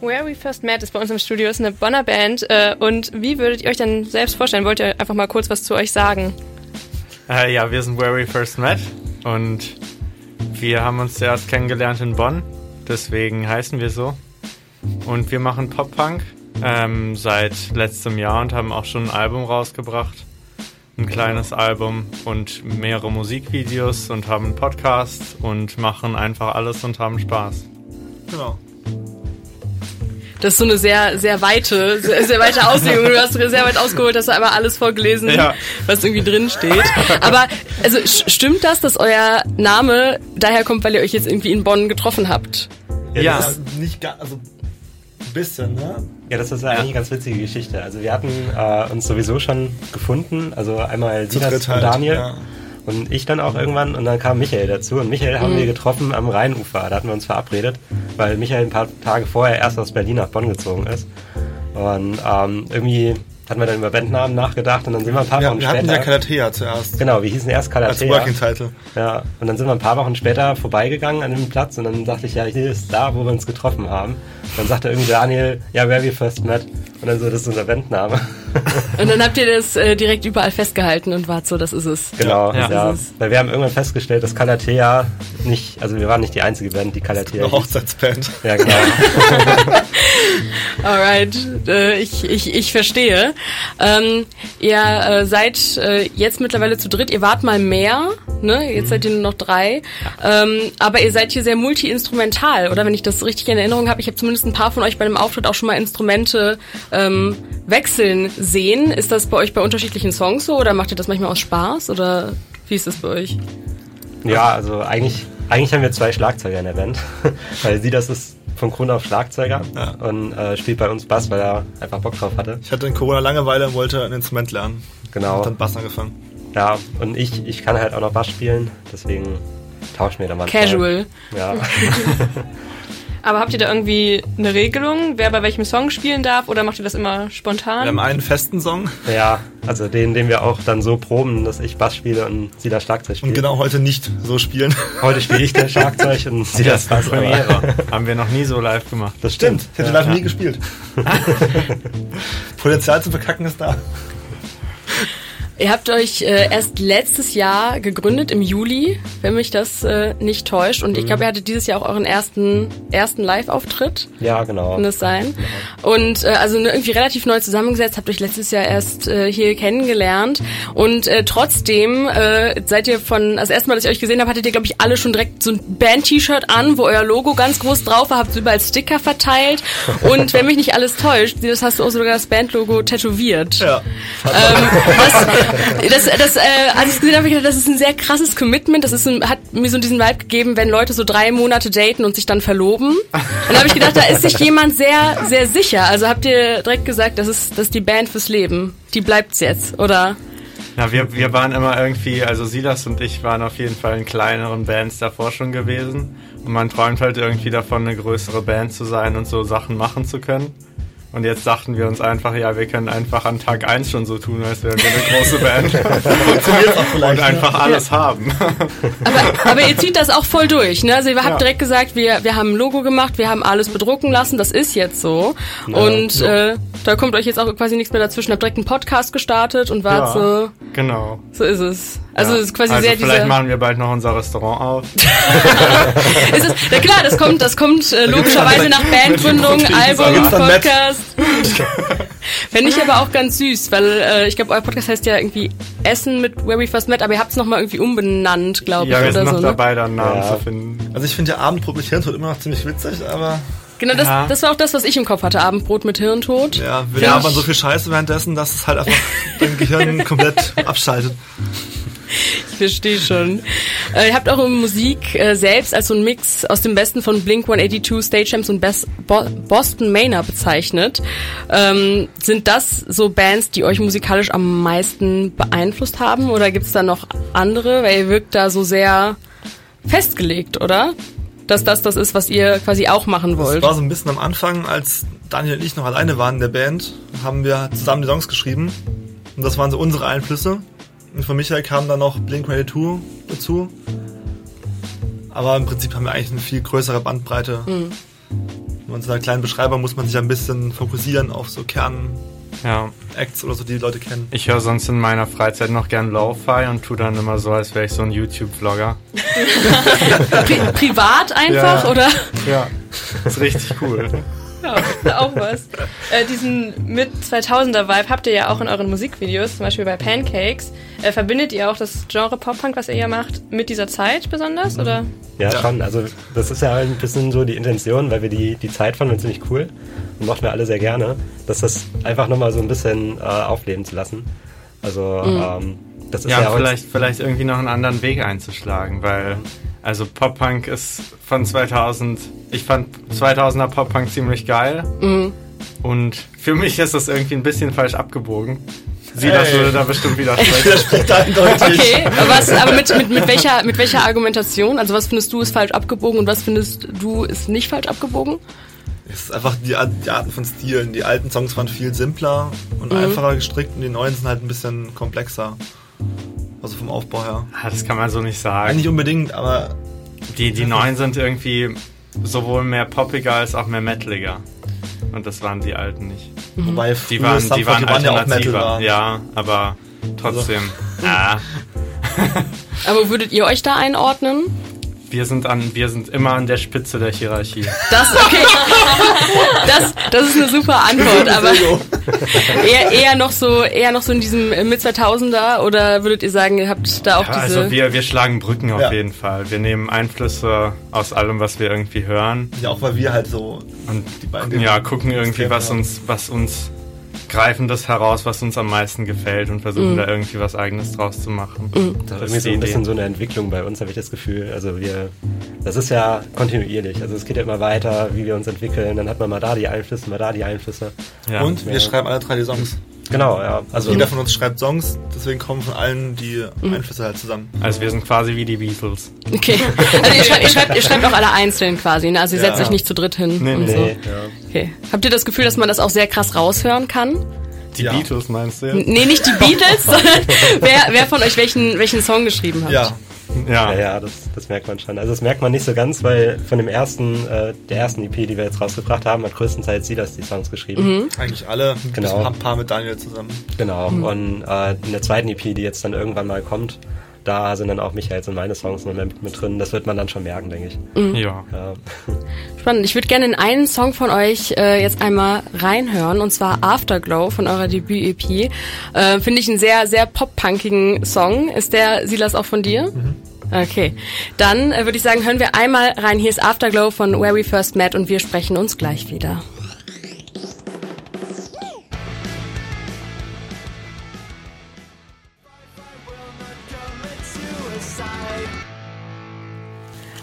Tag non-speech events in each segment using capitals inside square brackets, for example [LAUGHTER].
Where We First Met ist bei uns im Studio, ist eine Bonner Band. Äh, und wie würdet ihr euch denn selbst vorstellen? Wollt ihr einfach mal kurz was zu euch sagen? Äh, ja, wir sind Where We First Met und wir haben uns zuerst kennengelernt in Bonn, deswegen heißen wir so. Und wir machen Pop-Punk ähm, seit letztem Jahr und haben auch schon ein Album rausgebracht. Ein kleines Album und mehrere Musikvideos und haben einen Podcast und machen einfach alles und haben Spaß. Genau. Das ist so eine sehr, sehr weite, sehr, sehr weite Auslegung. Du hast sehr weit ausgeholt, hast du einmal alles vorgelesen, Ja. was irgendwie drin steht. Aber also stimmt das, dass euer Name daher kommt, weil ihr euch jetzt irgendwie in Bonn getroffen habt? Ja. Das ist nicht ganz, also ein bisschen, ne? Ja, das ist eigentlich eine ganz witzige Geschichte. Also wir hatten äh, uns sowieso schon gefunden, also einmal Silas dritt und halt, Daniel ja. und ich dann auch irgendwann. Und dann kam Michael dazu. Und Michael haben wir getroffen am Rheinufer, da hatten wir uns verabredet, weil Michael ein paar Tage vorher erst aus Berlin nach Bonn gezogen ist. Und ähm, irgendwie hatten wir dann über Bandnamen nachgedacht und dann sind wir ein paar Wir, Wochen wir hatten später... ja Calathea zuerst. Genau, wir hießen erst Als Calathea. Working Title. Ja, und dann sind wir ein paar Wochen später vorbeigegangen an dem Platz und dann dachte ich, ja, hier ist da, wo wir uns getroffen haben. Dann sagte irgendwie Daniel, ja, where we first met. Und dann so, das ist unser Bandname. Und dann habt ihr das äh, direkt überall festgehalten und wart so, das ist es. genau, Ja. ja. Ist- Weil wir haben irgendwann festgestellt, dass Calathea nicht, also wir waren nicht die einzige Band, die Calathea Eine. Hochzeitsband. Ja, genau. [LAUGHS] [LAUGHS] Alright, äh, ich, ich, ich verstehe. Ähm, ihr äh, seid äh, jetzt mittlerweile zu dritt, ihr wart mal mehr, ne? Jetzt seid ihr nur noch drei. Ähm, aber ihr seid hier sehr multi-instrumental, oder? Wenn ich das richtig in Erinnerung habe, ich habe zumindest ein paar von euch bei dem Auftritt auch schon mal Instrumente ähm, wechseln sehen. Ist das bei euch bei unterschiedlichen Songs so oder macht ihr das manchmal aus Spaß? Oder wie ist das bei euch? ja, also eigentlich, eigentlich haben wir zwei Schlagzeuger in der Band. [LAUGHS] weil sie, das ist von Grund auf Schlagzeuger Ja. und äh, spielt bei uns Bass, weil er einfach Bock drauf hatte. Ich hatte in Corona Langeweile und wollte ein Instrument lernen. Genau. Und dann Bass angefangen. Ja, und ich, ich kann halt auch noch Bass spielen, deswegen tauschen wir da manchmal. Casual. Ja. [LAUGHS] Aber habt ihr da irgendwie eine Regelung, wer bei welchem Song spielen darf oder macht ihr das immer spontan? Wir haben einen festen Song ja, also den, den wir auch dann so proben, dass ich Bass spiele und sie das Schlagzeug spielt. und genau heute nicht so spielen. Heute spiele ich das Schlagzeug und sie das Bass. Premiere. Haben wir noch nie so live gemacht. Das stimmt. Ich hätte live nie gespielt. [LAUGHS] Potenzial zum Verkacken ist da. Ihr habt euch äh, erst letztes Jahr gegründet im Juli, wenn mich das äh, nicht täuscht. Und ich glaube, ihr hattet dieses Jahr auch euren ersten ersten Live-Auftritt. Ja, genau. Kann das sein? Und äh, also irgendwie relativ neu zusammengesetzt, habt euch letztes Jahr erst äh, hier kennengelernt. Und äh, trotzdem äh, seid ihr von, also erstmal, dass ich euch gesehen habe, hattet ihr, glaube ich, alle schon direkt so ein Band-T-Shirt an, wo euer Logo ganz groß drauf war, habt überall Sticker verteilt. Und wenn mich nicht alles täuscht, das hast du auch sogar das Band-Logo tätowiert. Ja. Ähm, was, das, das, äh, als ich es gesehen habe, ich gedacht, das ist ein sehr krasses Commitment. Das ist ein, hat mir so diesen Vibe gegeben, wenn Leute so drei Monate daten und sich dann verloben. Und da habe ich gedacht, da ist sich jemand sehr, sehr sicher. Also habt ihr direkt gesagt, das ist, das ist die Band fürs Leben. Die bleibt's jetzt, oder? Ja, wir, wir waren immer irgendwie, also Silas und ich waren auf jeden Fall in kleineren Bands davor schon gewesen. Und man träumt halt irgendwie davon, eine größere Band zu sein und so Sachen machen zu können. Und jetzt dachten wir uns einfach, ja, wir können einfach an Tag 1 schon so tun, als wären wir eine große Band. [LAUGHS] Und einfach alles haben. Aber, aber ihr zieht das auch voll durch, ne? Also ihr habt Ja. direkt gesagt, wir, wir haben ein Logo gemacht, wir haben alles bedrucken lassen, das ist jetzt so. und Äh, da kommt euch jetzt auch quasi nichts mehr dazwischen. Habt direkt einen Podcast gestartet und wart Ja. so, Genau. so ist es. Also ja. es ist quasi also sehr vielleicht machen wir bald noch unser Restaurant auf. [LAUGHS] Ist es, na klar, das kommt, das kommt äh, logischerweise nach Bandgründung, Album? Podcast. Fände ich aber auch ganz süß, weil äh, ich glaube, euer Podcast heißt ja irgendwie Essen mit Where We First Met, aber ihr habt es nochmal irgendwie umbenannt, glaube ich, Ja, wir oder sind noch so. Ne? dabei, da einen Namen Ja. zu finden. Also ich finde ja Abendbrot mit Hirntod immer noch ziemlich witzig, aber Genau, das, Ja. das war auch das, was ich im Kopf hatte. Abendbrot mit Hirntod. ja, wir Ja. labern so viel Scheiße währenddessen, dass es halt einfach [LAUGHS] dein Gehirn komplett abschaltet. Ich verstehe schon. Äh, ihr habt eure Musik äh, selbst als so ein Mix aus dem Besten von Blink 182, Stage Amps und Best Bo Boston Manor bezeichnet. Ähm, sind das so Bands, die euch musikalisch am meisten beeinflusst haben? Oder gibt's da noch andere? Weil ihr wirkt da so sehr festgelegt, oder? Dass das das ist, was ihr quasi auch machen Das wollt. war so ein bisschen am Anfang, als Daniel und ich noch alleine waren in der Band, haben wir zusammen die Songs geschrieben. Und das waren so unsere Einflüsse. Und von Michael kam dann noch Blink-182 dazu. Aber im Prinzip haben wir eigentlich eine viel größere Bandbreite. Mhm. In unserer kleinen Beschreibung muss man sich ein bisschen fokussieren auf so Kern-Acts Ja, oder so, die die Leute kennen. ich höre sonst in meiner Freizeit noch gern Lo-Fi und tu dann immer so, als wäre ich so ein YouTube-Vlogger. [LAUGHS] Pri privat einfach, Ja. oder? Ja, ist richtig cool. Ja, [LAUGHS] auch was. Äh, diesen mit 2000er Vibe habt ihr ja auch in euren Musikvideos, zum Beispiel bei Pancakes. Äh, verbindet ihr auch das Genre Pop-Punk, was ihr ja macht, mit dieser Zeit besonders? Oder? Ja, schon. Also das ist ja ein bisschen so die Intention, weil wir die, die Zeit fanden wir ziemlich cool und mochten wir alle sehr gerne, dass das einfach nochmal so ein bisschen äh, aufleben zu lassen. Also ähm, das ist ja, Ja, vielleicht, vielleicht irgendwie noch einen anderen Weg einzuschlagen, weil also Pop-Punk ist von 2000, ich fand 2000er Pop-Punk ziemlich geil und für mich ist das irgendwie ein bisschen falsch abgebogen. Silas Hey. würde da bestimmt widersprechen. [LAUGHS] Das spricht eindeutig. Okay, was, aber mit, mit, mit, welcher, mit welcher Argumentation? Also was findest du ist falsch abgebogen und was findest du ist nicht falsch abgebogen? Es ist einfach die, Art- die Arten von Stilen. Die alten Songs waren viel simpler und einfacher gestrickt und die neuen sind halt ein bisschen komplexer. Also vom Aufbau her. Ah, das kann man so nicht sagen. Eigentlich unbedingt, aber Die, die neuen sind irgendwie sowohl mehr poppiger als auch mehr metaliger. Und das waren die alten nicht. wobei Die waren, die waren 41 ja auch Metal alternativer. waren. Ja, aber trotzdem. Ah, [LAUGHS] [LAUGHS] Aber würdet ihr euch da einordnen? wir sind an, wir sind immer an der Spitze der Hierarchie. Das, okay. [LAUGHS] Das, das ist eine super Antwort, aber [LAUGHS] eher, eher noch so, eher noch so in diesem äh, mit 2000er oder würdet ihr sagen, ihr habt da auch Ja, diese, also wir, wir schlagen Brücken auf Ja. jeden Fall. Wir nehmen Einflüsse aus allem, was wir irgendwie hören Ja, auch weil wir halt so und die beiden gucken, ja, gucken irgendwie, was uns, was uns greifen das heraus, was uns am meisten gefällt und versuchen da irgendwie was Eigenes draus zu machen. Das Das ist irgendwie so ein Idee. bisschen so eine Entwicklung bei uns, habe ich das Gefühl. Also wir, das ist ja kontinuierlich. Also es geht ja immer weiter, wie wir uns entwickeln. Dann hat man mal da die Einflüsse, mal da die Einflüsse. Ja. Und wir Ja. schreiben alle drei die Songs. Genau, ja. Also Jeder von uns schreibt Songs, deswegen kommen von allen die Einflüsse halt zusammen. Also wir sind quasi wie die Beatles. okay. Also ihr schreibt, ihr schreibt, ihr schreibt auch alle einzeln quasi, ne? Also ihr Ja. setzt euch nicht zu dritt hin Nee, und nee. so. nee, ja. Okay. Habt ihr das Gefühl, dass man das auch sehr krass raushören kann? Die Ja. Beatles meinst du jetzt? Nee, nicht die Beatles, sondern wer, wer von euch welchen, welchen Song geschrieben hat. Ja, [LAUGHS] Ja. Ja, ja, das, das merkt man schon. Also das merkt man nicht so ganz, weil von dem ersten, äh, der ersten EP, die wir jetzt rausgebracht haben, hat größtenteils Silas die Songs geschrieben. eigentlich alle. Genau. Genau. Ein paar mit Daniel zusammen. Genau. Und äh, in der zweiten EP, die jetzt dann irgendwann mal kommt, da sind dann auch Michaels und meine Songs noch mit, mit drin. Das wird man dann schon merken, denke ich. Ja. Ja. Spannend. Ich würde gerne in einen Song von euch äh, jetzt einmal reinhören, und zwar Afterglow von eurer Debüt-EP. Äh, Finde ich einen sehr, sehr pop-punkigen Song. Ist der, Silas, auch von dir? Okay. Dann äh, würde ich sagen, hören wir einmal rein. Hier ist Afterglow von Where We First Met und wir sprechen uns gleich wieder.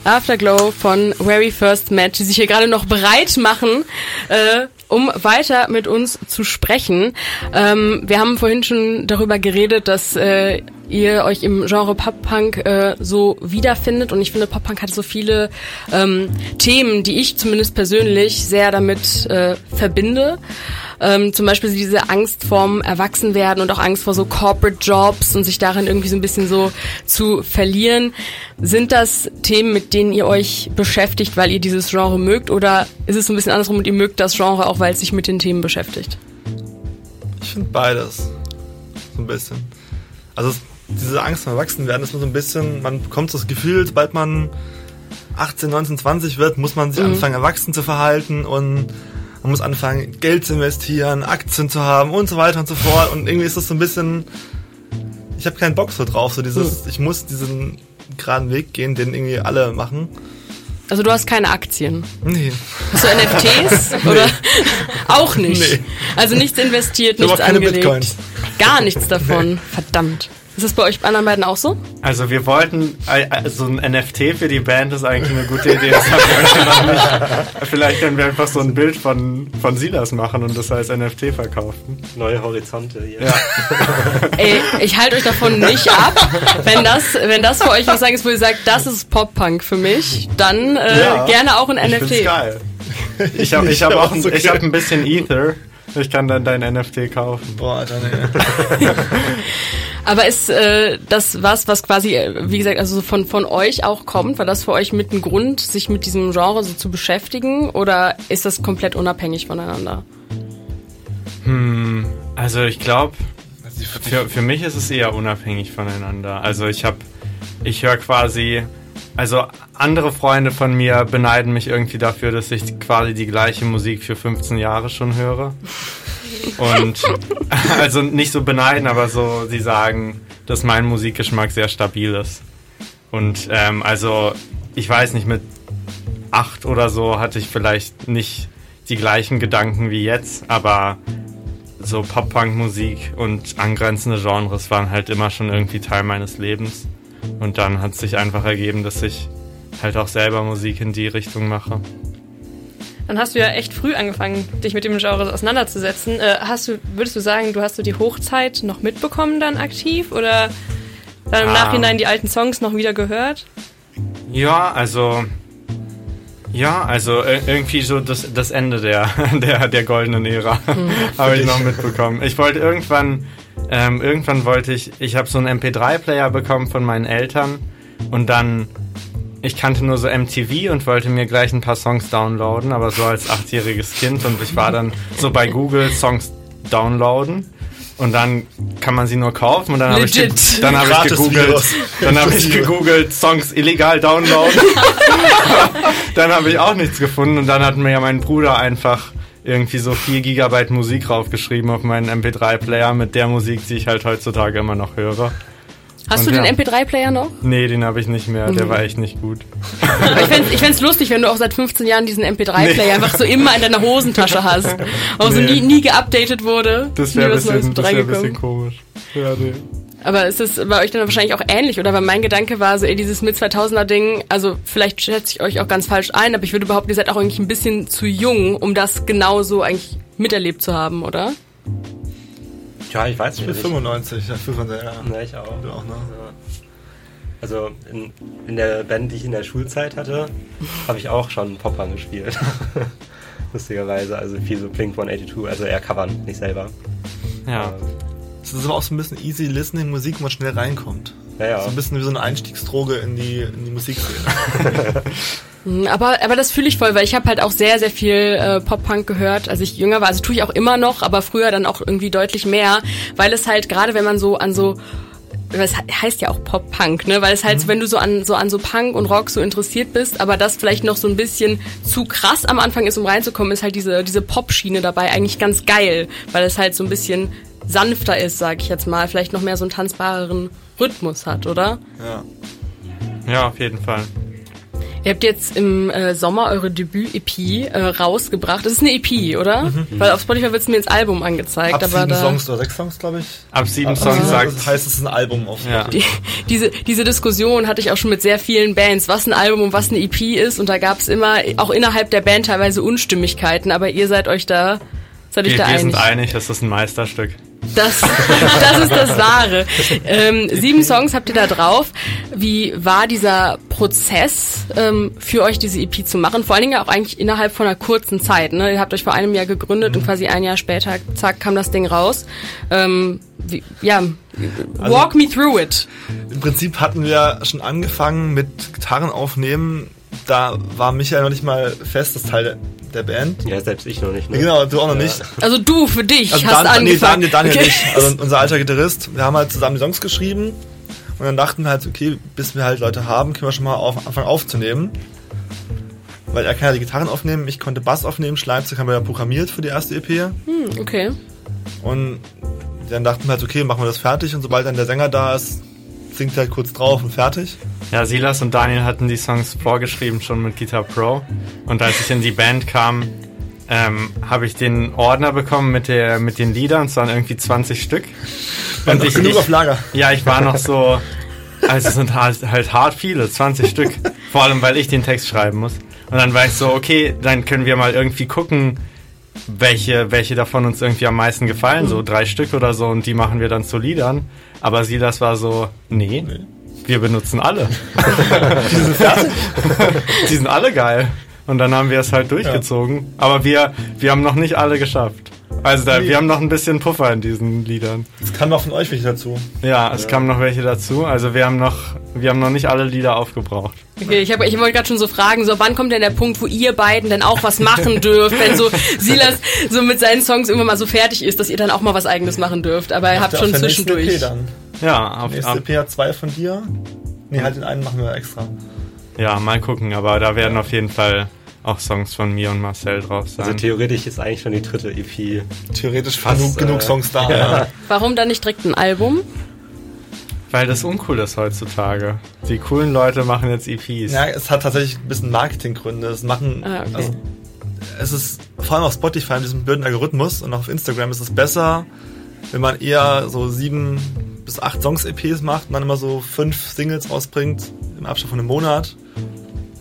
Afterglow von We First Met, die sich hier gerade noch bereit machen, äh, um weiter mit uns zu sprechen. Ähm, wir haben vorhin schon darüber geredet, dass äh, ihr euch im Genre Pop-Punk äh, so wiederfindet und ich finde, Pop-Punk hat so viele ähm, Themen, die ich zumindest persönlich sehr damit äh, verbinde. Ähm, zum Beispiel diese Angst vorm Erwachsenwerden und auch Angst vor so Corporate Jobs und sich darin irgendwie so ein bisschen so zu verlieren. Sind das Themen, mit denen ihr euch beschäftigt, weil ihr dieses Genre mögt oder ist es so ein bisschen andersrum und ihr mögt das Genre auch, weil es sich mit den Themen beschäftigt? Ich finde beides. So ein bisschen. Also es, diese Angst vor Erwachsenwerden ist nur so ein bisschen, man bekommt so das Gefühl, sobald man 18, 19, 20 wird, muss man sich anfangen, erwachsen zu verhalten und man muss anfangen, Geld zu investieren, Aktien zu haben und so weiter und so fort. Und irgendwie ist das so ein bisschen, ich habe keinen Bock so drauf, so dieses, ich muss diesen geraden Weg gehen, den irgendwie alle machen. Also du hast keine Aktien. Nee. Hast du NFTs? [LAUGHS] Oder auch nicht. Nee. Also nichts investiert, Ich nichts auch keine angelegt. Bitcoins. Gar nichts davon. Verdammt. Ist das bei euch anderen beiden auch so? Also wir wollten, äh, so ein NFT für die Band ist eigentlich eine gute Idee. Das haben wir heute noch nicht. Vielleicht können wir einfach so ein Bild von, von Silas machen und das als NFT verkaufen. Neue Horizonte hier. Ja. [LAUGHS] Ey, ich halte euch davon nicht ab. Wenn das, wenn das für euch was sagen ist, wo ihr sagt, das ist Pop-Punk für mich, dann äh, Ja. gerne auch ein Ich find's NFT. geil. Ich [LAUGHS] habe ich hab auch ein, ich hab ein bisschen Ether. Ich kann dann dein NFT kaufen. Boah, Alter, [LAUGHS] nee. Aber ist äh, das was, was quasi, äh, wie gesagt, also von, von euch auch kommt? War das für euch mit ein Grund, sich mit diesem Genre so zu beschäftigen? Oder ist das komplett unabhängig voneinander? Hm, also ich glaube, für, für mich ist es eher unabhängig voneinander. Also ich habe, ich höre quasi, also andere Freunde von mir beneiden mich irgendwie dafür, dass ich quasi die gleiche Musik für 15 Jahre schon höre. Und [LAUGHS] also nicht so beneiden, aber so, sie sagen, dass mein Musikgeschmack sehr stabil ist. Und ähm, also, ich weiß nicht, mit acht oder so hatte ich vielleicht nicht die gleichen Gedanken wie jetzt, aber so Pop-Punk-Musik und angrenzende Genres waren halt immer schon irgendwie Teil meines Lebens. Und dann hat es sich einfach ergeben, dass ich halt auch selber Musik in die Richtung mache. Dann hast du ja echt früh angefangen, dich mit dem Genre auseinanderzusetzen. Äh, hast du, würdest du sagen, du hast so die Hochzeit noch mitbekommen dann aktiv oder dann im Ah. Nachhinein die alten Songs noch wieder gehört? Ja, also. Ja, also ir- irgendwie so das, das Ende der, [LAUGHS] der, der goldenen Ära [LAUGHS] habe ich noch mitbekommen. Ich wollte irgendwann, ähm, irgendwann wollte ich, ich habe so einen MP3-Player bekommen von meinen Eltern und dann, ich kannte nur so MTV und wollte mir gleich ein paar Songs downloaden, aber so als achtjähriges Kind. Und ich war dann so bei Google Songs downloaden. Und dann kann man sie nur kaufen. Und dann habe ich, ge- dann habe ich gegoogelt, dann habe ich gegoogelt Songs illegal downloaden. [LAUGHS] dann habe ich auch nichts gefunden. Und dann hat mir ja mein Bruder einfach irgendwie so 4 Gigabyte Musik raufgeschrieben auf meinen MP3-Player mit der Musik, die ich halt heutzutage immer noch höre. Hast Und du den ja. MP3-Player noch? Nee, den habe ich nicht mehr, der war echt nicht gut. Aber ich fänd's ich fänd's lustig, wenn du auch seit 15 Jahren diesen MP3-Player einfach so immer in deiner Hosentasche hast. Auch so Nee. nie, nie geupdatet wurde. Das wäre ein bisschen, mit das wär ein bisschen komisch. Ja, nee. Aber ist es bei euch dann wahrscheinlich auch ähnlich, oder? Weil mein Gedanke war so, ey, dieses Mit-2000er-Ding, also vielleicht schätze ich euch auch ganz falsch ein, aber ich würde behaupten, ihr seid auch eigentlich ein bisschen zu jung, um das genauso eigentlich miterlebt zu haben, oder? Ja, ich weiß Ich bin nicht. 95, ja, 95, ja. Ja, ich auch. Du auch, ne? Ja. Also in, in der Band, die ich in der Schulzeit hatte, habe ich auch schon Pop-Punk gespielt. [LAUGHS] Lustigerweise, also viel so Blink 182, also eher covern, nicht selber. Ja. Es ist aber auch so ein bisschen easy listening Musik, wo man schnell reinkommt. Ja, ja. So ein bisschen wie so eine Einstiegsdroge in die, in die Musikszene. [LAUGHS] Hm, Aber, aber das fühle ich voll, weil ich habe halt auch sehr, sehr viel äh, Pop-Punk gehört, als ich jünger war. Also tue ich auch immer noch, aber früher dann auch irgendwie deutlich mehr, weil es halt gerade, wenn man so an so es he- heißt ja auch Pop-Punk, ne? Weil es halt, wenn du so an so an so Punk und Rock so interessiert bist, aber das vielleicht noch so ein bisschen zu krass am Anfang ist, um reinzukommen, ist halt diese diese Pop-Schiene dabei eigentlich ganz geil, weil es halt so ein bisschen sanfter ist, sag ich jetzt mal, vielleicht noch mehr so einen tanzbareren Rhythmus hat, oder? Ja. ja, auf jeden Fall. Ihr habt jetzt im äh, Sommer eure Debüt-EP äh, rausgebracht. Das ist eine EP, oder? Weil auf Spotify wird es mir ins Album angezeigt. Ab aber sieben da, Songs oder sechs Songs, glaube ich. Ab sieben Also, Songs sagt das heißt, es ist ein Album auf Ja. Spotify. die, diese, diese Diskussion hatte ich auch schon mit sehr vielen Bands, was ein Album und was eine EP ist. Und da gab es immer, auch innerhalb der Band teilweise Unstimmigkeiten. Aber ihr seid euch da, seid euch wir, da wir einig. sind einig, das ist ein Meisterstück. Das, das ist das Wahre. Ähm, sieben Songs habt ihr da drauf. Wie war dieser Prozess ähm, für euch, diese EP zu machen? Vor allen Dingen auch eigentlich innerhalb von einer kurzen Zeit. Ne? Ihr habt euch vor einem Jahr gegründet und quasi ein Jahr später, zack, kam das Ding raus. Ähm, wie, ja, walk me through it. Im Prinzip hatten wir schon angefangen mit Gitarren aufnehmen. Da war Michael noch nicht mal fest, das Teil der, der Band. Ja, selbst ich noch nicht. Ne? Genau, du auch noch Ja. nicht. Also du für dich Also hast Dan, nee, angefangen. Daniel, Daniel Okay. nicht. Also unser alter Gitarrist. Wir haben halt zusammen die Songs geschrieben. Und dann dachten wir halt, okay, bis wir halt Leute haben, können wir schon mal auf, anfangen aufzunehmen. Weil er kann ja die Gitarren aufnehmen, ich konnte Bass aufnehmen, Schlagzeug haben wir ja programmiert für die erste EP. Hm, okay. Und dann dachten wir halt, okay, machen wir das fertig und sobald dann der Sänger da ist, singt halt kurz drauf und fertig. Ja, Silas und Daniel hatten die Songs vorgeschrieben schon mit Guitar Pro. Und als ich in die Band kam, ähm, habe ich den Ordner bekommen mit, der, mit den Liedern. Es waren irgendwie 20 Stück. Und ich, genug ich, auf Lager. ja, ich war noch so, also es sind halt, halt hart viele, 20 Stück. Vor allem, weil ich den Text schreiben muss. Und dann war ich so, okay, dann können wir mal irgendwie gucken, welche, welche davon uns irgendwie am meisten gefallen. So drei Stück oder so und die machen wir dann zu Liedern. Aber Silas war so, nee, wir benutzen [LAUGHS] alle. Die sind alle geil. Und dann haben wir es halt durchgezogen. Aber wir, wir haben noch nicht alle geschafft. Also da, wir haben noch ein bisschen Puffer in diesen Liedern. Es kam noch von euch welche dazu. Ja, es kamen noch welche dazu. Also wir haben noch, wir haben noch nicht alle Lieder aufgebraucht. Okay, ich, hab, ich wollte gerade schon so fragen, so wann kommt denn der Punkt, wo ihr beiden denn auch was machen [LAUGHS] dürft, wenn so Silas so mit seinen Songs irgendwann mal so fertig ist, dass ihr dann auch mal was eigenes machen dürft. Aber ihr habt schon der zwischendurch. EP dann. Ja, auf, Nächste ab, EP hat zwei von dir. Nee, halt den einen machen wir extra. ja, mal gucken. Aber da werden auf jeden Fall auch Songs von mir und Marcel drauf sein. Also theoretisch ist eigentlich schon die dritte EP. Theoretisch Fast, genug, genug äh, Songs da. [LAUGHS] Ja. Warum dann nicht direkt ein Album? Weil das uncool ist heutzutage. Die coolen Leute machen jetzt EPs. ja, es hat tatsächlich ein bisschen Marketinggründe. Es machen, Ah, okay. also, es ist vor allem auf Spotify mit diesem blöden Algorithmus und auch auf Instagram ist es besser, wenn man eher so sieben bis acht Songs EPs macht und dann immer so fünf Singles rausbringt im Abstand von einem Monat.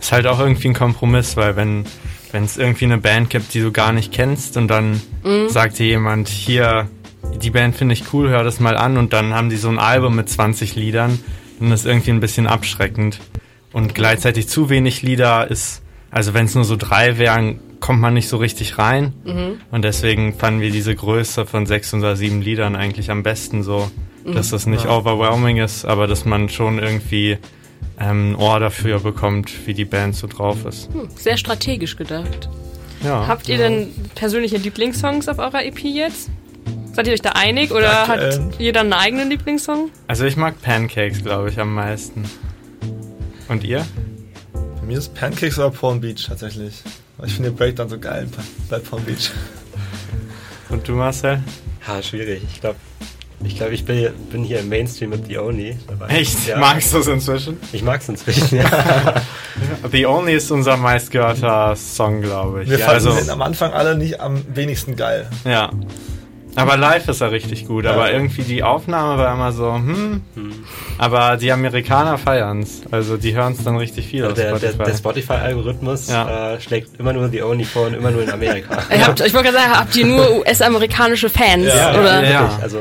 Ist halt auch irgendwie ein Kompromiss, weil wenn wenn es irgendwie eine Band gibt, die du gar nicht kennst und dann sagt dir jemand, hier, die Band finde ich cool, hör das mal an und dann haben die so ein Album mit 20 Liedern, dann ist irgendwie ein bisschen abschreckend. Und gleichzeitig zu wenig Lieder ist, also wenn es nur so drei wären, kommt man nicht so richtig rein. Und deswegen fanden wir diese Größe von sechs oder sieben Liedern eigentlich am besten so, dass das nicht overwhelming ist, aber dass man schon irgendwie ähm, ein Ohr dafür bekommt, wie die Band so drauf ist. Hm, sehr strategisch gedacht. Ja. Habt ihr denn persönliche Lieblingssongs auf eurer EP jetzt? Seid ihr euch da einig oder Aktuell. hat jeder einen eigenen Lieblingssong? Also ich mag Pancakes, glaube ich, am meisten. Und ihr? Bei mir ist Pancakes oder Palm Beach tatsächlich. Ich finde den Breakdown so geil bei Palm Beach. Und du, Marcel? Ha, schwierig. Ich glaube, ich, glaub, ich bin, bin hier im Mainstream mit The Only. dabei. Echt? Ja. Magst du es inzwischen? Ich mag's inzwischen, ja. [LAUGHS] The Only ist unser meistgehörter Song, glaube ich. Wir Ja, fanden also, den am Anfang alle nicht am wenigsten geil. ja. Aber live ist er richtig gut. Aber irgendwie die Aufnahme war immer so, hm. Aber die Amerikaner feiern's. Also die hören's dann richtig viel auf der der, Spotify. der Spotify-Algorithmus Ja. äh, schlägt immer nur The Only vor und immer nur in Amerika. [LAUGHS] Ihr habt, ich wollte gerade sagen, habt ihr nur US-amerikanische Fans? Ja, oder? ja, ja. Also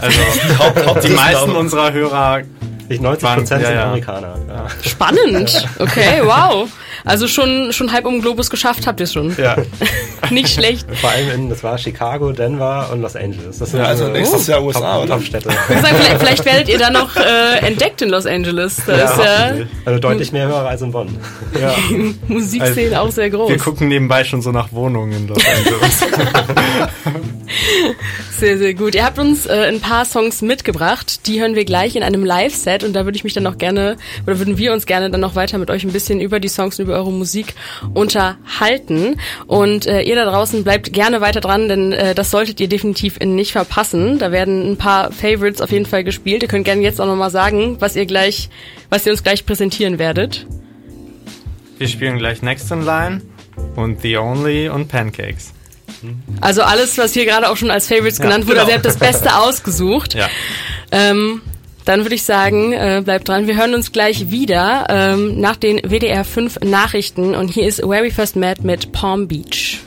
also [LAUGHS] Haupt, Haupt die meisten unserer Hörer nicht 90 Prozent Ja, sind ja. Amerikaner. Ja. Spannend. Okay, wow. [LAUGHS] Also schon, schon halb um den Globus geschafft habt ihr schon. ja, [LAUGHS] Nicht schlecht. Vor allem in, das war Chicago, Denver und Los Angeles. Das sind also so nächstes Jahr USA, Top, oder? Top-Städte. Ich sag, vielleicht, vielleicht werdet ihr dann noch äh, entdeckt in Los Angeles. Da ist ja Also deutlich mehr Hörer als in Bonn. ja. [LAUGHS] Musikszene auch sehr groß. Wir gucken nebenbei schon so nach Wohnungen in Los Angeles. Sehr, sehr gut. Ihr habt uns äh, ein paar Songs mitgebracht. Die hören wir gleich in einem Live-Set und da würde ich mich dann noch gerne, oder würden wir uns gerne dann noch weiter mit euch ein bisschen über die Songs und über eure Musik unterhalten. Und äh, ihr da draußen bleibt gerne weiter dran, denn äh, das solltet ihr definitiv nicht verpassen. Da werden ein paar Favorites auf jeden Fall gespielt. Ihr könnt gerne jetzt auch nochmal sagen, was ihr gleich, was ihr uns gleich präsentieren werdet. Wir spielen gleich Next in Line und The Only und Pancakes. Also alles, was hier gerade auch schon als Favorites Ja, genannt wurde, genau. also ihr habt das Beste [LAUGHS] ausgesucht. Ja. Ähm, dann würde ich sagen, äh, bleibt dran. Wir hören uns gleich wieder ähm, nach den WDR 5 Nachrichten und hier ist Where We First Met mit Palm Beach.